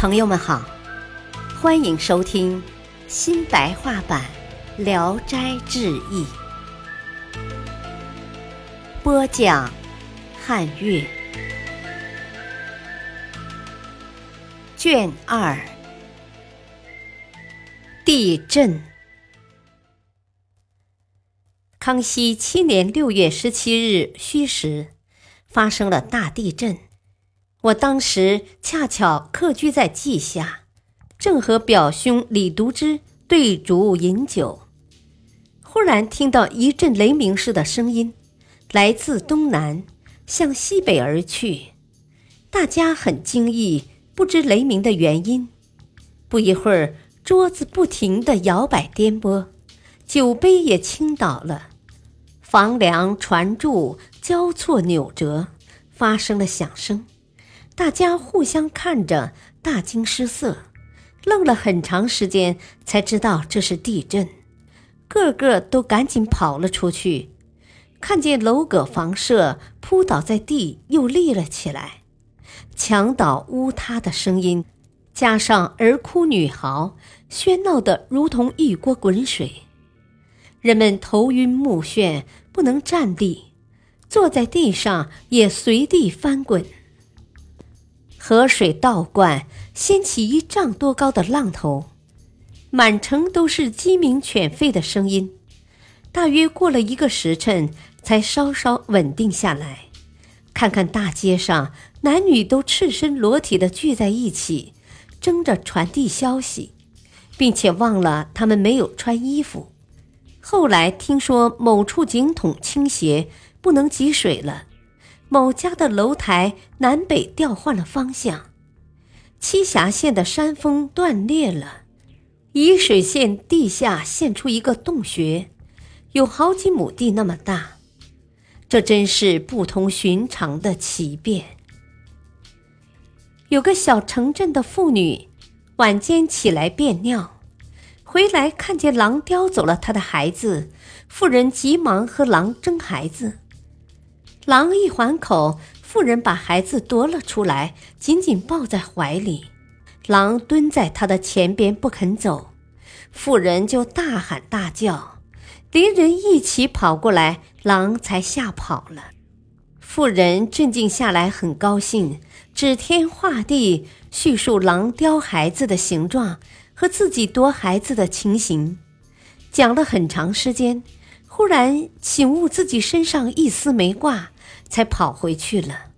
朋友们好，欢迎收听新白话版《聊斋志异》，播讲汉乐，卷二，地震。康熙七年六月十七日戌时，发生了大地震。我当时恰巧客居在稷下，正和表兄李独之对烛饮酒，忽然听到一阵雷鸣似的声音，来自东南，向西北而去。大家很惊异，不知雷鸣的原因。不一会儿，桌子不停地摇摆颠簸，酒杯也倾倒了，房梁、船柱交错扭折，发生了响声。大家互相看着，大惊失色，愣了很长时间，才知道这是地震，个个都赶紧跑了出去。看见楼阁房舍扑倒在地，又立了起来，墙倒屋塌的声音，加上儿哭女嚎，喧闹得如同一锅滚水。人们头晕目眩，不能站立，坐在地上也随地翻滚。河水倒灌，掀起一丈多高的浪头，满城都是鸡鸣犬吠的声音。大约过了一个时辰，才稍稍稳定下来。看看大街上，男女都赤身裸体的聚在一起，争着传递消息，并且忘了他们没有穿衣服。后来听说某处井筒倾斜，不能汲水了。某家的楼台南北调换了方向，栖霞县的山峰断裂了，沂水县地下现出一个洞穴，有好几亩地那么大，这真是不同寻常的奇变。有个小城镇的妇女，晚间起来便尿，回来看见狼叼走了她的孩子，妇人急忙和狼争孩子。狼一还口，妇人把孩子夺了出来，紧紧抱在怀里。狼蹲在他的前边不肯走，妇人就大喊大叫，敌人一起跑过来，狼才吓跑了。妇人镇静下来，很高兴，指天画地叙述狼叼孩子的形状和自己夺孩子的情形，讲了很长时间。忽然醒悟自己身上一丝没挂。才跑回去了。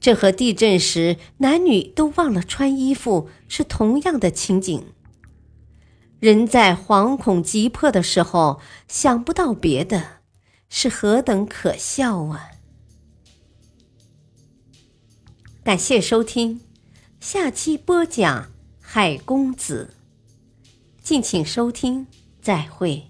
这和地震时男女都忘了穿衣服是同样的情景。人在惶恐急迫的时候想不到别的，是何等可笑啊！感谢收听，下期播讲海公子，敬请收听，再会。